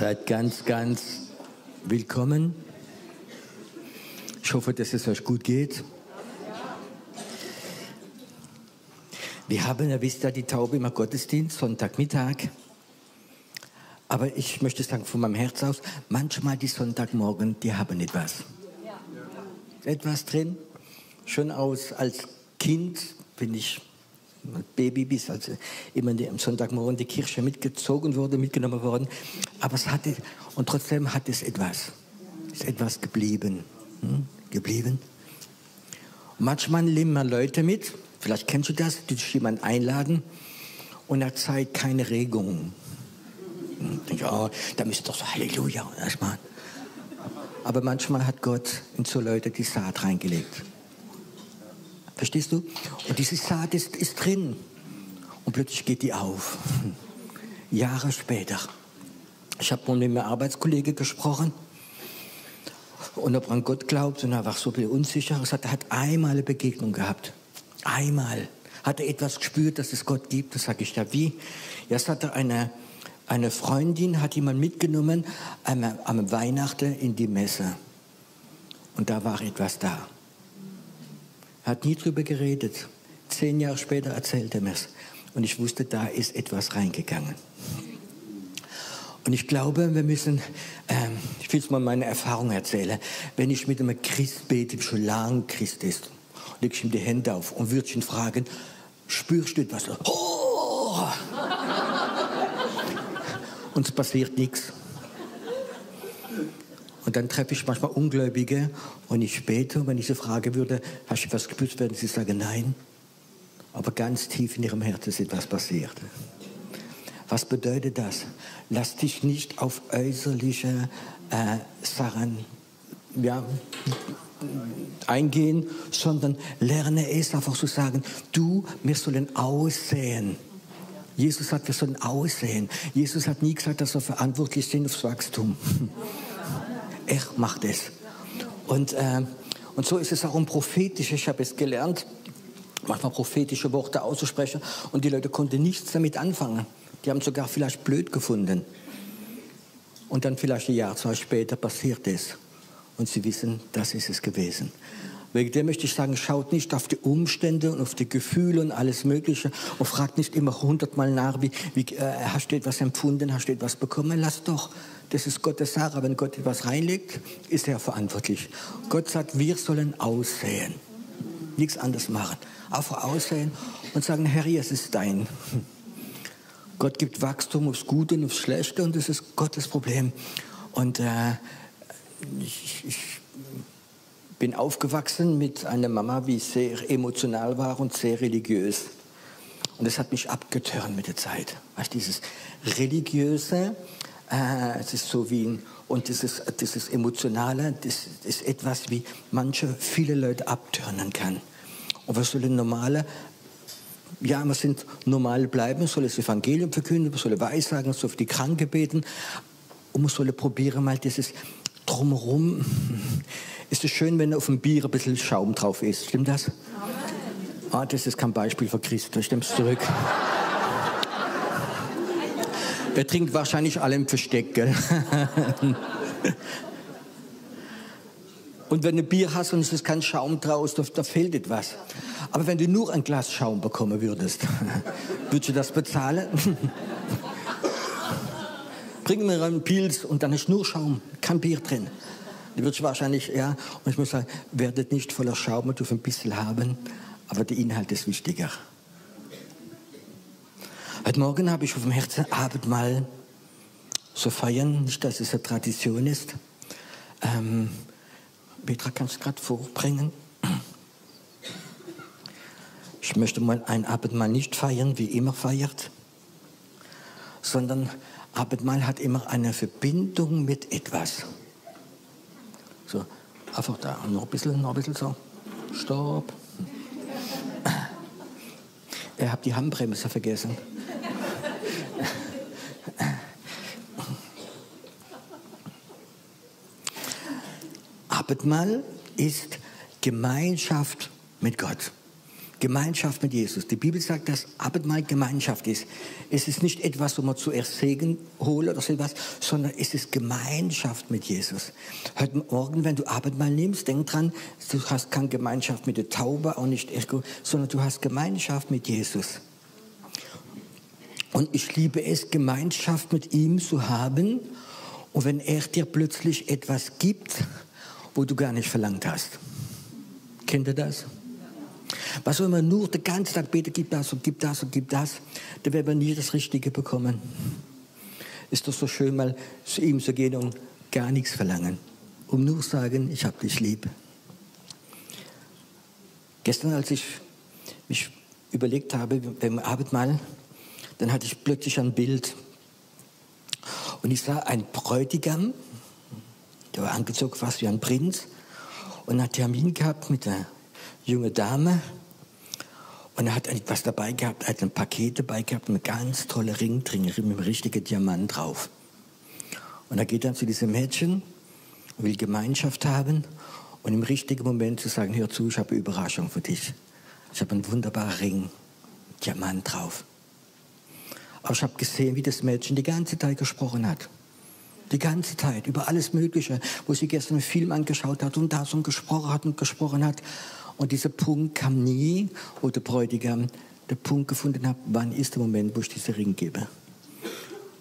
Seid ganz, ganz willkommen. Ich hoffe, dass es euch gut geht. Wir haben ja, wisst ihr, die Taube immer Gottesdienst, Sonntagmittag. Aber ich möchte sagen, von meinem Herz aus, manchmal die Sonntagmorgen, die haben etwas. Etwas drin. Schon aus, als Kind bin ich Baby bis, als immer am Sonntagmorgen die Kirche mitgezogen wurde, mitgenommen worden. Aber es hatte, und trotzdem hat es etwas, ist etwas geblieben, hm? geblieben. Manchmal nehmen wir Leute mit, vielleicht kennst du das, die dich jemand einladen und er zeigt keine Regung. Hm, denke, oh, da müsste doch so Halleluja erstmal. Aber manchmal hat Gott in so Leute die Saat reingelegt. Verstehst du? Und diese Saat ist, ist drin. Und plötzlich geht die auf. Jahre später. Ich habe mit meinem Arbeitskollege gesprochen. Und ob er an Gott glaubt und er war so viel unsicher. Er hat einmal eine Begegnung gehabt. Einmal. Hat er etwas gespürt, dass es Gott gibt? Das sage ich ja, wie? Jetzt hatte eine, eine Freundin, hat jemand mitgenommen am, am Weihnachten in die Messe. Und da war etwas da hat nie drüber geredet. Zehn Jahre später erzählte er mir es. Und ich wusste, da ist etwas reingegangen. Und ich glaube, wir müssen, ähm, ich will es mal meine Erfahrung erzählen, wenn ich mit einem Christ bete, schon lange Christ ist, lege ich ihm die Hände auf und würde ihn fragen, spürst du etwas? Oh! es passiert nichts. Und dann treffe ich manchmal Ungläubige und ich bete und wenn ich sie frage würde, hast du was gespürt, werden sie sagen, nein. Aber ganz tief in ihrem Herzen ist etwas passiert. Was bedeutet das? Lass dich nicht auf äußerliche äh, Sachen ja, eingehen, sondern lerne es einfach zu sagen, du, wir sollen aussehen. Jesus hat, wir sollen aussehen. Jesus hat nie gesagt, dass wir verantwortlich sind aufs Wachstum. Er macht es. Und, äh, und so ist es auch um prophetische. Ich habe es gelernt, manchmal prophetische Worte auszusprechen und die Leute konnten nichts damit anfangen. Die haben sogar vielleicht blöd gefunden. Und dann vielleicht ein Jahr, zwei später passiert es. Und sie wissen, das ist es gewesen. Wegen dem möchte ich sagen, schaut nicht auf die Umstände und auf die Gefühle und alles Mögliche und fragt nicht immer hundertmal nach, wie, wie äh, hast du etwas empfunden, hast du etwas bekommen. Lass doch, das ist Gottes Sache. Wenn Gott etwas reinlegt, ist er verantwortlich. Gott sagt, wir sollen aussehen. Nichts anderes machen. Einfach aussehen und sagen, Herr, es ist dein. Gott gibt Wachstum aufs Gute und aufs Schlechte und das ist Gottes Problem. Und äh, ich, ich bin aufgewachsen mit einer Mama, die sehr emotional war und sehr religiös. Und das hat mich abgetörnt mit der Zeit. Weißt, dieses religiöse, äh, es ist so wie ein, und dieses, dieses emotionale, das ist etwas, wie manche, viele Leute abtören kann. Und was soll ein normaler ja, wir sind normal bleiben, soll das Evangelium verkünden, man soll Weissagen, soll für die Kranke beten und man soll probieren, mal dieses Drumherum ist es schön, wenn auf dem Bier ein bisschen Schaum drauf ist. Stimmt das? Ah, das ist kein Beispiel für Christus. Stimmt's zurück? Der trinkt wahrscheinlich alle im Versteck, gell? Und wenn du Bier hast und es ist kein Schaum draus, da, da fehlt etwas. Aber wenn du nur ein Glas Schaum bekommen würdest, würdest du das bezahlen? Bring mir einen Pilz und dann ist nur Schaum, kein Bier drin. Die wird wahrscheinlich, ja, und ich muss sagen, werdet nicht voller Schaum, du ein bisschen haben, aber der Inhalt ist wichtiger. Heute Morgen habe ich auf dem Herzen Abendmahl zu feiern, nicht, dass es eine Tradition ist. Ähm, Petra, kannst du gerade vorbringen? Ich möchte mal ein Abendmahl nicht feiern, wie immer feiert, sondern Abendmahl hat immer eine Verbindung mit etwas. So, einfach da. Noch ein bisschen, noch ein bisschen so. Stopp. Ihr habt die Handbremse vergessen. Abendmahl ist Gemeinschaft mit Gott. Gemeinschaft mit Jesus. Die Bibel sagt, dass Abendmahl Gemeinschaft ist. Es ist nicht etwas, wo man zuerst Segen holt oder so etwas, sondern es ist Gemeinschaft mit Jesus. Heute Morgen, wenn du Abendmahl nimmst, denk dran, du hast keine Gemeinschaft mit der Taube, auch nicht Echo, sondern du hast Gemeinschaft mit Jesus. Und ich liebe es, Gemeinschaft mit ihm zu haben. Und wenn er dir plötzlich etwas gibt, wo du gar nicht verlangt hast. Kennt ihr das? Was soll man nur den ganzen Tag beten, gib das und gib das und gib das, dann werden wir nie das Richtige bekommen. Ist doch so schön, mal zu ihm zu gehen und gar nichts verlangen. Um nur sagen, ich habe dich lieb. Gestern, als ich mich überlegt habe, beim Abendmahl, dann hatte ich plötzlich ein Bild. Und ich sah einen Bräutigam, der war angezogen fast wie ein Prinz und hat Termin gehabt mit einer junge Dame und er hat etwas dabei gehabt, er hat ein Paket dabei gehabt, eine ganz tolle Ring drin, mit einem richtigen Diamant drauf. Und er geht dann zu diesem Mädchen, will Gemeinschaft haben und im richtigen Moment zu sagen, hör zu, ich habe eine Überraschung für dich. Ich habe einen wunderbaren Ring, Diamant drauf. Aber ich habe gesehen, wie das Mädchen die ganze Zeit gesprochen hat. Die ganze Zeit, über alles Mögliche, wo sie gestern einen Film angeschaut hat und das und gesprochen hat und gesprochen hat. Und dieser Punkt kam nie, wo der Bräutigam den Punkt gefunden hat, wann ist der Moment, wo ich diesen Ring gebe.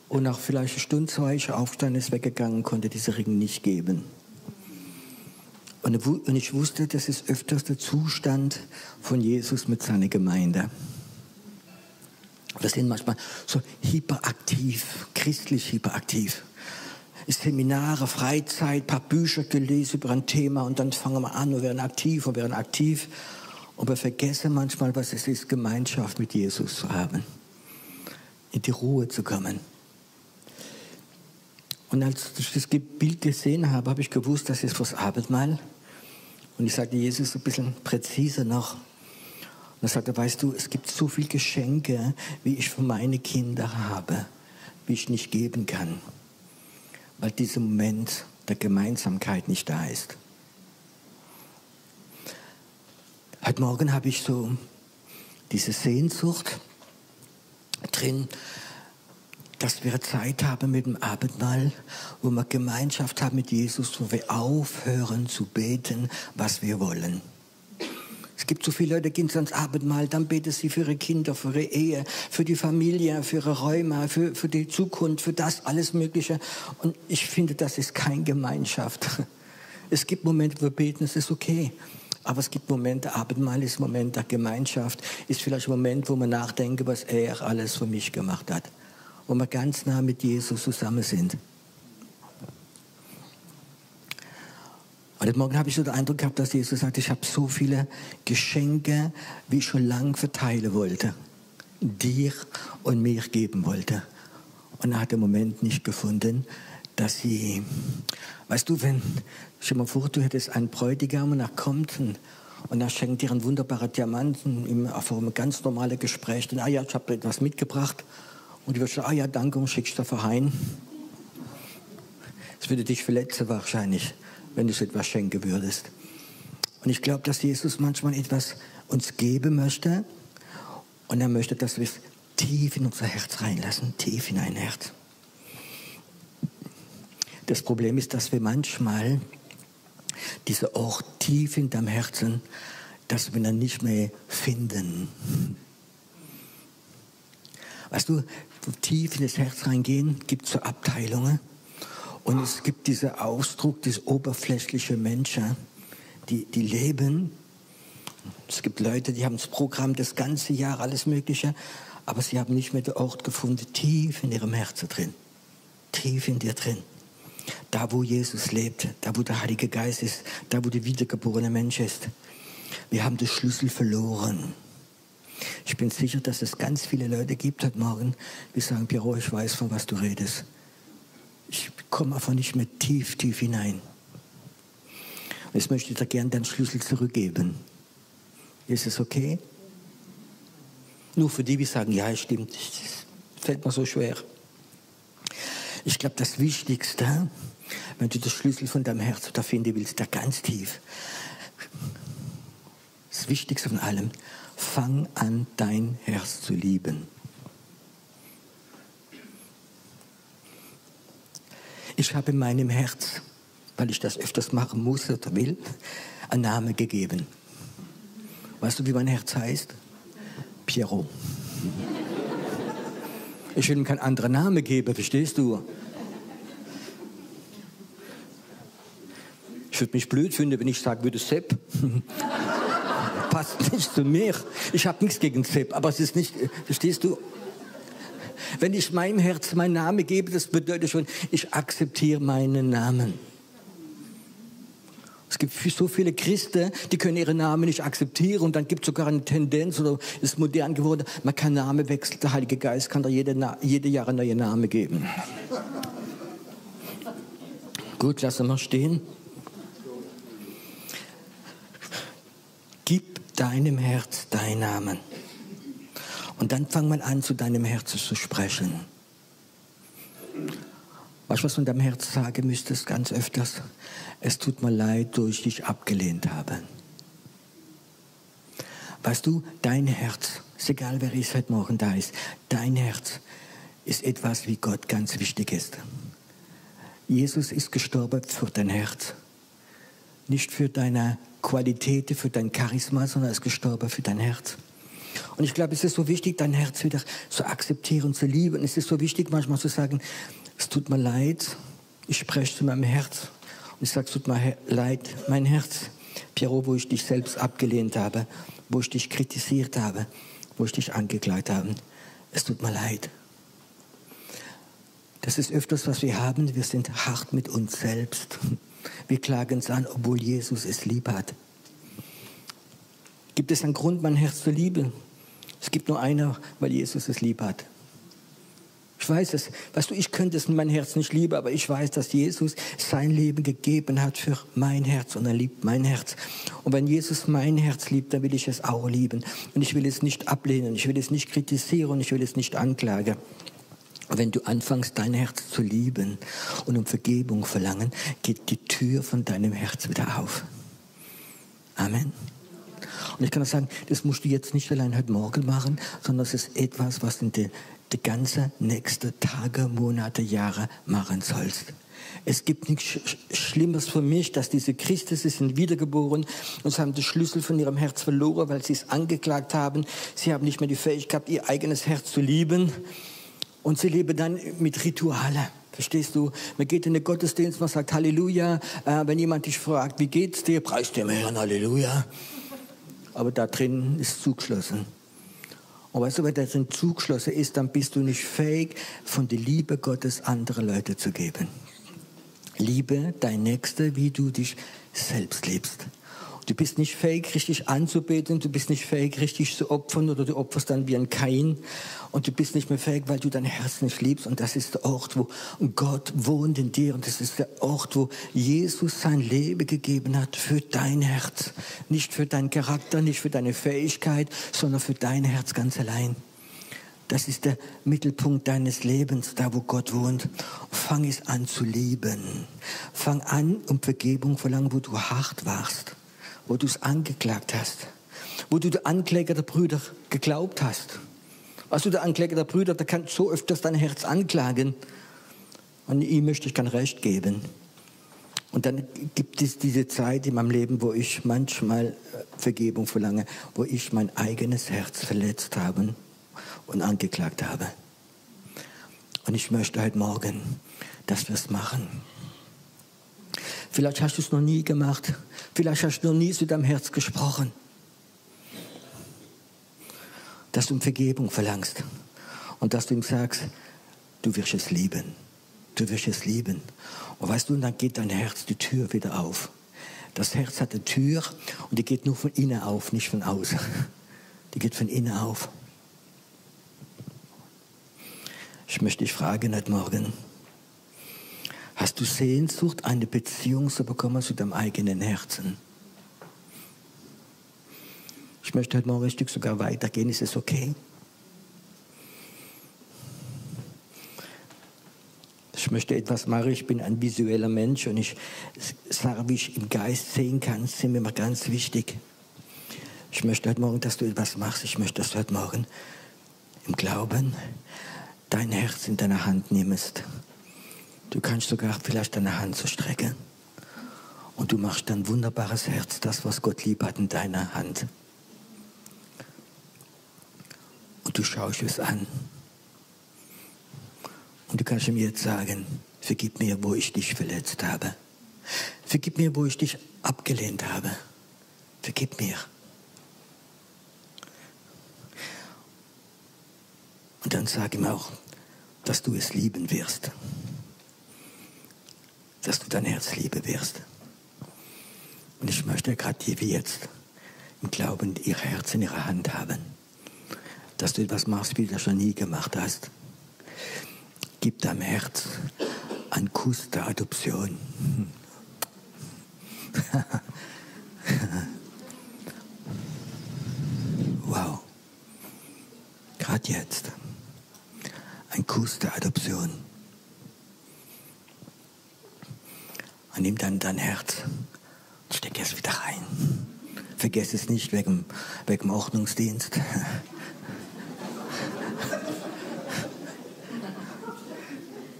Und nach vielleicht eine Stunde, zwei er aufgestanden, ist weggegangen, konnte diesen Ring nicht geben. Und ich wusste, das ist öfters der Zustand von Jesus mit seiner Gemeinde. Wir sind manchmal so hyperaktiv, christlich hyperaktiv. Seminare, Freizeit, ein paar Bücher gelesen über ein Thema und dann fangen wir an und werden aktiv und werden aktiv. Wir vergessen manchmal, was es ist, Gemeinschaft mit Jesus zu haben. In die Ruhe zu kommen. Und als ich das Bild gesehen habe, habe ich gewusst, das ist fürs Abendmahl. Und ich sagte Jesus ein bisschen präziser noch. Und er sagte, weißt du, es gibt so viele Geschenke, wie ich für meine Kinder habe, wie ich nicht geben kann weil dieser Moment der Gemeinsamkeit nicht da ist. Heute Morgen habe ich so diese Sehnsucht drin, dass wir Zeit haben mit dem Abendmahl, wo wir Gemeinschaft haben mit Jesus, wo wir aufhören zu beten, was wir wollen. Es gibt so viele Leute, die gehen ans Abendmahl, dann beten sie für ihre Kinder, für ihre Ehe, für die Familie, für ihre Räume, für, für die Zukunft, für das alles Mögliche. Und ich finde, das ist keine Gemeinschaft. Es gibt Momente, wo wir beten, es ist okay. Aber es gibt Momente, Abendmahl ist Moment der Gemeinschaft, ist vielleicht ein Moment, wo man nachdenkt, was er alles für mich gemacht hat. Wo wir ganz nah mit Jesus zusammen sind. Heute Morgen habe ich so den Eindruck gehabt, dass Jesus sagt, ich habe so viele Geschenke, wie ich schon lange verteilen wollte, dir und mir geben wollte. Und er hat den Moment nicht gefunden, dass sie, weißt du, wenn, stell mal vor, du hättest einen Bräutigam und er kommt und, und er schenkt dir einen wunderbaren Diamanten auf einem ganz normalen Gespräch. Dann, ah ja, ich habe etwas mitgebracht. Und du würdest sagen, ah ja, danke, und schickst dafür heim. Das würde dich verletzen wahrscheinlich wenn du es etwas schenken würdest. Und ich glaube, dass Jesus manchmal etwas uns geben möchte und er möchte, dass wir es tief in unser Herz reinlassen, tief in ein Herz. Das Problem ist, dass wir manchmal diese Ort tief in deinem Herzen, dass wir dann nicht mehr finden. Weißt du, tief in das Herz reingehen, gibt es so Abteilungen. Und es gibt diesen Ausdruck, diese oberflächliche Menschen, die, die leben. Es gibt Leute, die haben das Programm das ganze Jahr, alles Mögliche, aber sie haben nicht mehr den Ort gefunden, tief in ihrem Herzen drin. Tief in dir drin. Da, wo Jesus lebt, da, wo der Heilige Geist ist, da, wo der wiedergeborene Mensch ist. Wir haben den Schlüssel verloren. Ich bin sicher, dass es ganz viele Leute gibt heute Morgen, die sagen, Piero, ich weiß, von was du redest. Ich komme einfach nicht mehr tief, tief hinein. Jetzt möchte ich dir gerne den Schlüssel zurückgeben. Ist es okay? Nur für die, die sagen, ja, stimmt, das fällt mir so schwer. Ich glaube, das Wichtigste, wenn du den Schlüssel von deinem Herz da finden willst, da ganz tief, das Wichtigste von allem, Fang an, dein Herz zu lieben. Ich habe in meinem Herz, weil ich das öfters machen muss oder will, einen Namen gegeben. Weißt du, wie mein Herz heißt? Pierrot. Ich will ihm keinen anderen Namen geben, verstehst du? Ich würde mich blöd finden, wenn ich sagen würde Sepp. Passt nicht zu mir. Ich habe nichts gegen Sepp, aber es ist nicht, verstehst du? Wenn ich meinem Herz meinen Namen gebe, das bedeutet schon, ich akzeptiere meinen Namen. Es gibt so viele Christen, die können ihren Namen nicht akzeptieren und dann gibt es sogar eine Tendenz oder ist modern geworden, man kann Namen wechseln, der Heilige Geist kann da jede, jede Jahre neue Namen geben. Gut, lassen wir stehen. Gib deinem Herz deinen Namen. Und dann fang mal an, zu deinem Herzen zu sprechen. Weißt du, was du in deinem Herz sagen müsstest, ganz öfters? Es tut mir leid, dass ich dich abgelehnt habe. Weißt du, dein Herz, ist egal, wer ist heute Morgen da ist, dein Herz ist etwas, wie Gott ganz wichtig ist. Jesus ist gestorben für dein Herz. Nicht für deine Qualität, für dein Charisma, sondern er ist gestorben für dein Herz. Und ich glaube, es ist so wichtig, dein Herz wieder zu akzeptieren, zu lieben. Es ist so wichtig, manchmal zu sagen, es tut mir leid, ich spreche zu meinem Herz. Und ich sage, es tut mir leid, mein Herz, Piero, wo ich dich selbst abgelehnt habe, wo ich dich kritisiert habe, wo ich dich angeklagt habe. Es tut mir leid. Das ist öfters, was wir haben. Wir sind hart mit uns selbst. Wir klagen es an, obwohl Jesus es lieb hat. Gibt es einen Grund, mein Herz zu lieben? Es gibt nur einer, weil Jesus es lieb hat. Ich weiß es. Weißt du, ich könnte es in mein Herz nicht lieben, aber ich weiß, dass Jesus sein Leben gegeben hat für mein Herz und er liebt mein Herz. Und wenn Jesus mein Herz liebt, dann will ich es auch lieben. Und ich will es nicht ablehnen, ich will es nicht kritisieren, ich will es nicht anklagen. Wenn du anfängst, dein Herz zu lieben und um Vergebung verlangen, geht die Tür von deinem Herz wieder auf. Amen. Und ich kann auch sagen, das musst du jetzt nicht allein heute Morgen machen, sondern es ist etwas, was du die, die ganze nächste Tage, Monate, Jahre machen sollst. Es gibt nichts Schlimmes für mich, dass diese Christen, sie sind wiedergeboren und sie haben den Schlüssel von ihrem Herz verloren, weil sie es angeklagt haben. Sie haben nicht mehr die Fähigkeit, ihr eigenes Herz zu lieben. Und sie leben dann mit Rituale. Verstehst du? Man geht in den Gottesdienst, man sagt Halleluja. Äh, wenn jemand dich fragt, wie geht's dir, preist dem Herrn Halleluja aber da drin ist zugeschlossen. Und weißt du, wenn da drin zugeschlossen ist, dann bist du nicht fähig, von der Liebe Gottes andere Leute zu geben. Liebe dein Nächster, wie du dich selbst liebst. Du bist nicht fähig, richtig anzubeten, du bist nicht fähig, richtig zu opfern oder du opferst dann wie ein Kain und du bist nicht mehr fähig, weil du dein Herz nicht liebst und das ist der Ort, wo Gott wohnt in dir und das ist der Ort, wo Jesus sein Leben gegeben hat für dein Herz. Nicht für deinen Charakter, nicht für deine Fähigkeit, sondern für dein Herz ganz allein. Das ist der Mittelpunkt deines Lebens, da wo Gott wohnt. Fang es an zu lieben. Fang an, um Vergebung verlangen, wo du hart warst wo du es angeklagt hast, wo du der Ankläger der Brüder geglaubt hast. Was du der Ankläger der Brüder, der kann so öfters dein Herz anklagen und ihm möchte ich kein Recht geben. Und dann gibt es diese Zeit in meinem Leben, wo ich manchmal äh, Vergebung verlange, wo ich mein eigenes Herz verletzt habe und angeklagt habe. Und ich möchte heute Morgen, dass wir es machen. Vielleicht hast du es noch nie gemacht. Vielleicht hast du noch nie zu deinem Herz gesprochen. Dass du um Vergebung verlangst. Und dass du ihm sagst, du wirst es lieben. Du wirst es lieben. Und weißt du, und dann geht dein Herz die Tür wieder auf. Das Herz hat eine Tür und die geht nur von innen auf, nicht von außen. Die geht von innen auf. Ich möchte dich fragen heute Morgen, Hast du Sehnsucht, eine Beziehung zu bekommen zu deinem eigenen Herzen? Ich möchte heute Morgen ein Stück sogar weitergehen. Ist es okay? Ich möchte etwas machen. Ich bin ein visueller Mensch und ich sage, wie ich im Geist sehen kann, ist mir immer ganz wichtig. Ich möchte heute Morgen, dass du etwas machst. Ich möchte, dass du heute Morgen im Glauben dein Herz in deine Hand nimmst. Du kannst sogar vielleicht deine Hand so strecken. Und du machst ein wunderbares Herz, das, was Gott lieb hat, in deiner Hand. Und du schaust es an. Und du kannst mir jetzt sagen, vergib mir, wo ich dich verletzt habe. Vergib mir, wo ich dich abgelehnt habe. Vergib mir. Und dann sag ihm auch, dass du es lieben wirst. Dass du dein Herz lieben wirst. Und ich möchte gerade die wie jetzt im Glauben ihr Herz in ihrer Hand haben. Dass du etwas machst, wie du das schon nie gemacht hast. Gib deinem Herz einen Kuss der Adoption. wow. Gerade jetzt. Ein Kuss der Adoption. Und nimm dann dein Herz und steck es wieder rein. Vergiss es nicht wegen, dem Ordnungsdienst.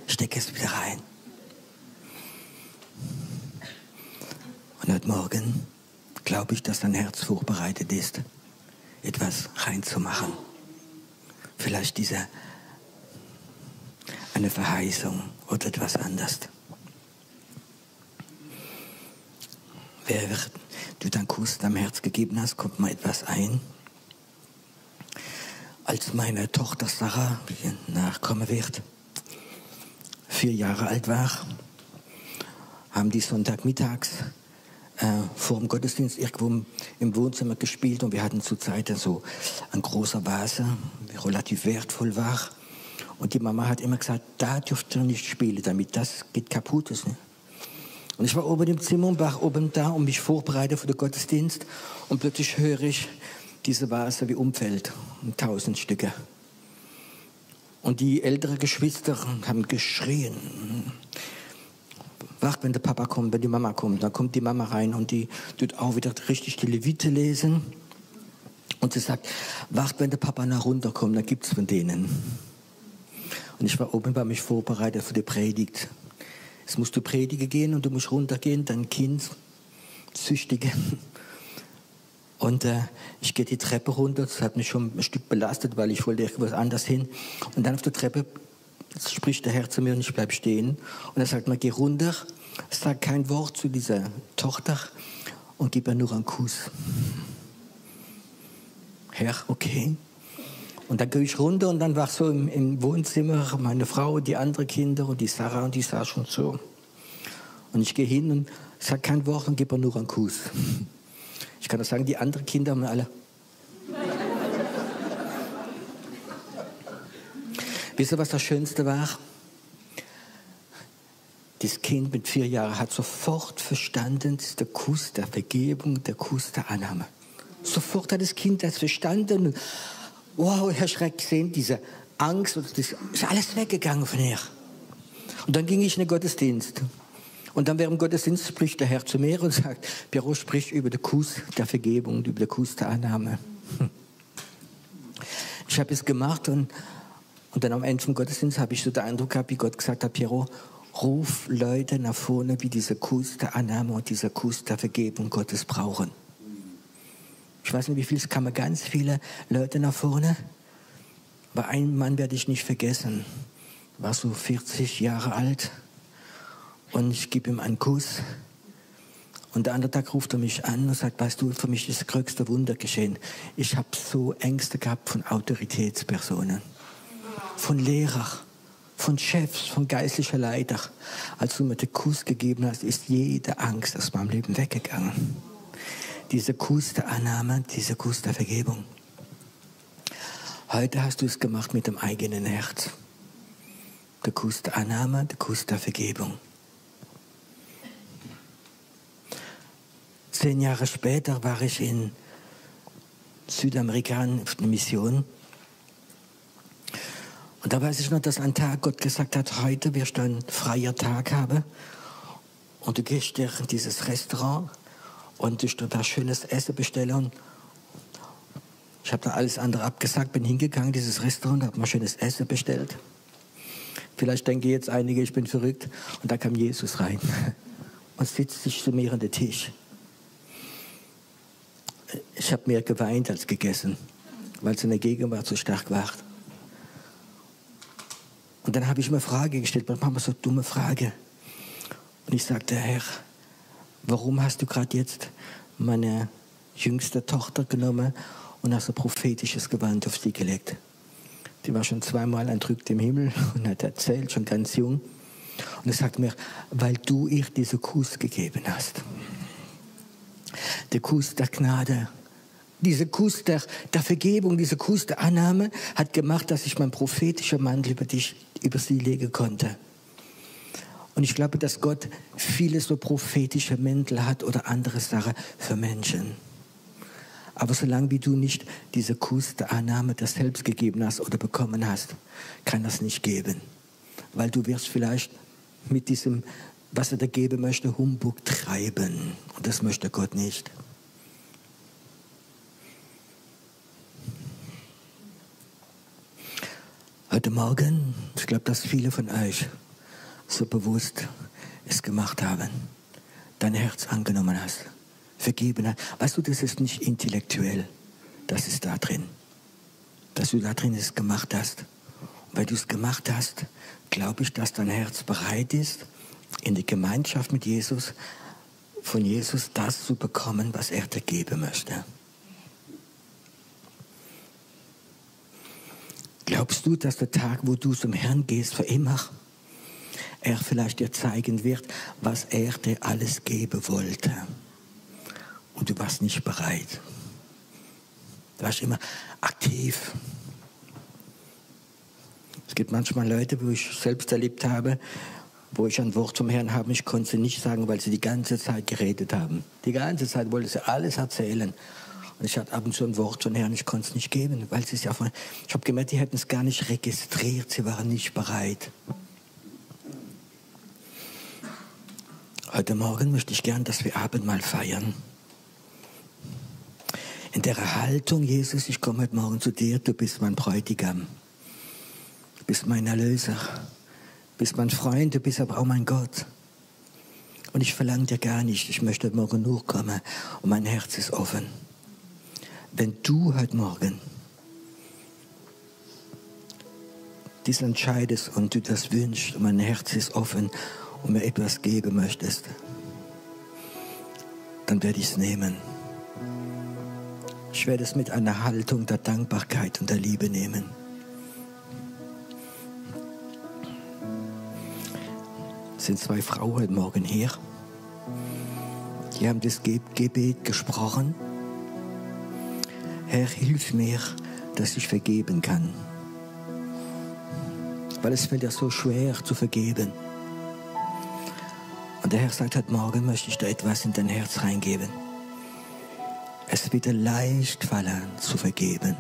steck es wieder rein. Und heute Morgen glaube ich, dass dein Herz vorbereitet ist, etwas reinzumachen. Vielleicht diese eine Verheißung oder etwas anderes. Während du deinen Kuss deinem Herz gegeben hast, kommt mal etwas ein. Als meine Tochter Sarah, die nachkommen wird, vier Jahre alt war, haben die Sonntagmittags äh, vor dem Gottesdienst irgendwo im Wohnzimmer gespielt und wir hatten zur Zeit so ein großer Vase, der relativ wertvoll war. Und die Mama hat immer gesagt, da dürft ihr nicht spielen damit, das geht kaputt. Ist, ne? Und ich war oben im Zimmer und war oben da und mich vorbereite für den Gottesdienst und plötzlich höre ich diese Vase wie umfällt, tausend Stücke. Und die älteren Geschwister haben geschrien. Wacht, wenn der Papa kommt, wenn die Mama kommt. Dann kommt die Mama rein und die tut auch wieder richtig die Levite lesen. Und sie sagt, wacht, wenn der Papa nach runterkommt, dann gibt's von denen. Und ich war oben bei mich vorbereitet für die Predigt. Jetzt musst du predigen gehen und du musst runtergehen, dein Kind züchtigen. Und äh, ich gehe die Treppe runter, das hat mich schon ein Stück belastet, weil ich wollte irgendwas anders hin. Und dann auf der Treppe spricht der Herr zu mir und ich bleibe stehen. Und er sagt mir, geh runter, sag kein Wort zu dieser Tochter und gib ihr nur einen Kuss. Herr, okay. Und dann gehe ich runter und dann war so im, im, Wohnzimmer meine Frau, die anderen Kinder und die Sarah und die sah schon so. Und ich gehe hin und sage kein Wort und gebe nur einen Kuss. Ich kann auch sagen, die anderen Kinder haben alle. Wisst ihr, was das Schönste war? Das Kind mit vier Jahren hat sofort verstanden, das ist der Kuss der Vergebung, der Kuss der Annahme. Sofort hat das Kind das verstanden. Wow, Herr Schreck gesehen, diese Angst, das ist alles weggegangen von ihr. Und dann ging ich in den Gottesdienst. Und dann während dem Gottesdienst spricht der Herr zu mir und sagt, Piero spricht über den Kuss der Vergebung, über den Kuss der Annahme. Ich habe es gemacht und, und dann am Ende vom Gottesdienst habe ich so den Eindruck gehabt, wie Gott gesagt hat, Piero, ruf Leute nach vorne, wie dieser Kuss der Annahme und dieser Kuss der Vergebung Gottes brauchen. Ich weiß nicht, wie viel, es kamen ganz viele Leute nach vorne. Aber einen Mann werde ich nicht vergessen. War so 40 Jahre alt und ich gebe ihm einen Kuss. Und der andere Tag ruft er mich an und sagt, weißt du, für mich ist das größte Wunder geschehen. Ich habe so Ängste gehabt von Autoritätspersonen, von Lehrern, von Chefs, von geistlicher Leiter. Als du mir den Kuss gegeben hast, ist jede Angst aus meinem Leben weggegangen. Dieser Kuss der Annahme, dieser Kuss der Vergebung. Heute hast du es gemacht mit dem eigenen Herz. Der Kuss der Annahme, der Kuss der Vergebung. Zehn Jahre später war ich in Südamerika auf einer Mission. Und da weiß ich noch, dass ein Tag Gott gesagt hat, heute wirst du einen freien Tag haben. Und du gehst in dieses Restaurant und du da schönes Essen bestellen. Ich habe da alles andere abgesagt, bin hingegangen, dieses Restaurant, habe mal schönes Essen bestellt. Vielleicht denken jetzt einige, ich bin verrückt. Und da kam Jesus rein und sitzt sich zu mir an den Tisch. Ich habe mehr geweint als gegessen, weil seine Gegenwart so stark war. Und dann habe ich mir eine Frage gestellt, manchmal so dumme Frage. Und ich sagte, Herr, warum hast du gerade jetzt meine jüngste Tochter genommen und hast ein prophetisches Gewand auf sie gelegt? Die war schon zweimal entrückt im Himmel und hat erzählt, schon ganz jung. Und er sagt mir, weil du ihr diesen Kuss gegeben hast. Der Kuss der Gnade. Dieser Kuss der, der Vergebung, dieser Kuss der Annahme hat gemacht, dass ich mein prophetischer Mantel über dich, über sie legen konnte. Und ich glaube, dass Gott viele so prophetische Mäntel hat oder andere Sachen für Menschen. Aber solange wie du nicht diese Kuss der Annahme der selbst gegeben hast oder bekommen hast, kann das nicht geben. Weil du wirst vielleicht mit diesem, was er da geben möchte, Humbug treiben. Und das möchte Gott nicht. Heute Morgen, ich glaube, dass viele von euch so bewusst es gemacht haben, dein Herz angenommen hast, vergeben hast. Weißt du, das ist nicht intellektuell, das ist da drin. Dass du da drin es gemacht hast. Und weil du es gemacht hast, glaube ich, dass dein Herz bereit ist, in die Gemeinschaft mit Jesus, von Jesus das zu bekommen, was er dir geben möchte. Glaubst du, dass der Tag, wo du zum Herrn gehst, für immer, er vielleicht dir zeigen wird, was er dir alles geben wollte? Und du warst nicht bereit. Du warst immer aktiv. Es gibt manchmal Leute, wo ich selbst erlebt habe, wo ich ein Wort zum Herrn habe, ich konnte es nicht sagen, weil sie die ganze Zeit geredet haben. Die ganze Zeit wollte sie alles erzählen. Und ich hatte ab und zu ein Wort von Herrn, ich konnte es nicht geben, weil sie es ja von, ich habe gemerkt, die hätten es gar nicht registriert, sie waren nicht bereit. Heute Morgen möchte ich gern, dass wir Abendmahl feiern. In der Haltung, Jesus, ich komme heute Morgen zu dir, du bist mein Bräutigam, du bist mein Erlöser, du bist mein Freund, du bist aber auch mein Gott. Und ich verlange dir gar nicht, ich möchte heute Morgen nur kommen und mein Herz ist offen wenn du heute Morgen dies entscheidest und du das wünschst und mein Herz ist offen und mir etwas geben möchtest, dann werde ich es nehmen. Ich werde es mit einer Haltung der Dankbarkeit und der Liebe nehmen. Es sind zwei Frauen heute Morgen hier. Die haben das Gebet gesprochen. Herr, hilf mir, dass ich vergeben kann. Weil es fällt ja so schwer zu vergeben. Und der Herr sagt, heute Morgen möchte ich da etwas in dein Herz reingeben. Es wird dir leicht fallen zu vergeben.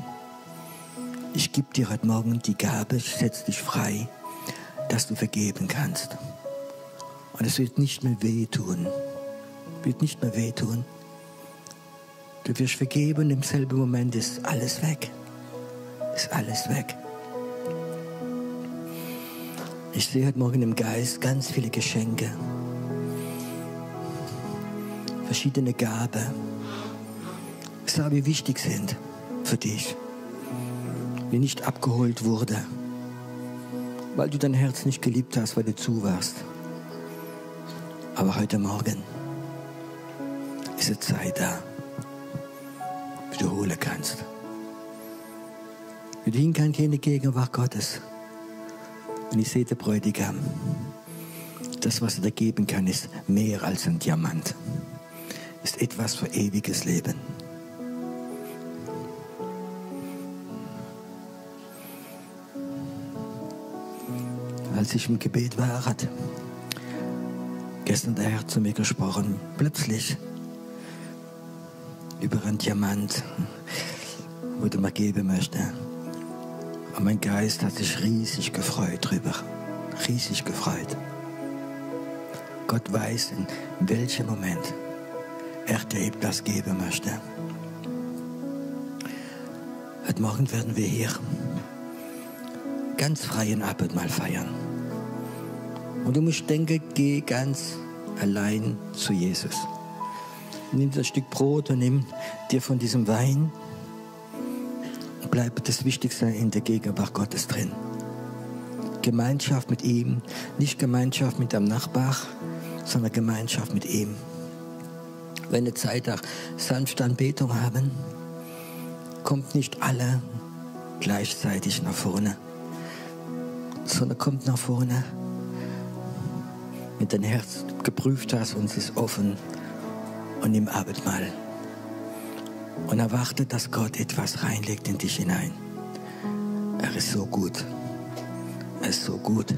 Ich gebe dir heute Morgen die Gabe, ich setze dich frei, dass du vergeben kannst. Und es wird nicht mehr wehtun. Wird nicht mehr wehtun. Du wirst vergeben, im selben Moment ist alles weg. Ist alles weg. Ich sehe heute Morgen im Geist ganz viele Geschenke, verschiedene Gaben. Sage, wie wichtig sind für dich, wie nicht abgeholt wurde, weil du dein Herz nicht geliebt hast, weil du zu warst. Aber heute Morgen ist es Zeit da du holen kannst. Wir hingehen in die Gegenwart Gottes. Und ich sehe den Bräutigam. Das, was er da geben kann, ist mehr als ein Diamant. Ist etwas für ewiges Leben. Als ich im Gebet war, hat gestern der Herr zu mir gesprochen. Plötzlich über einen Diamant, wo du mir geben möchte. Und mein Geist hat sich riesig gefreut drüber. Riesig gefreut. Gott weiß, in welchem Moment dir das geben möchte. Heute Morgen werden wir hier ganz freien Abendmahl feiern. Und du musst denken, geh ganz allein zu Jesus. Nimm das Stück Brot und nimm dir von diesem Wein. Und bleib das Wichtigste in der Gegenwart Gottes drin. Gemeinschaft mit ihm, nicht Gemeinschaft mit dem Nachbar, sondern Gemeinschaft mit ihm. Wenn eine Zeit auch sanfte Anbetung haben, kommt nicht alle gleichzeitig nach vorne, sondern kommt nach vorne mit deinem Herz geprüft hast und es ist offen und nimm Abendmahl. Und erwarte, dass Gott etwas reinlegt in dich hinein. Er ist so gut. Er ist so gut.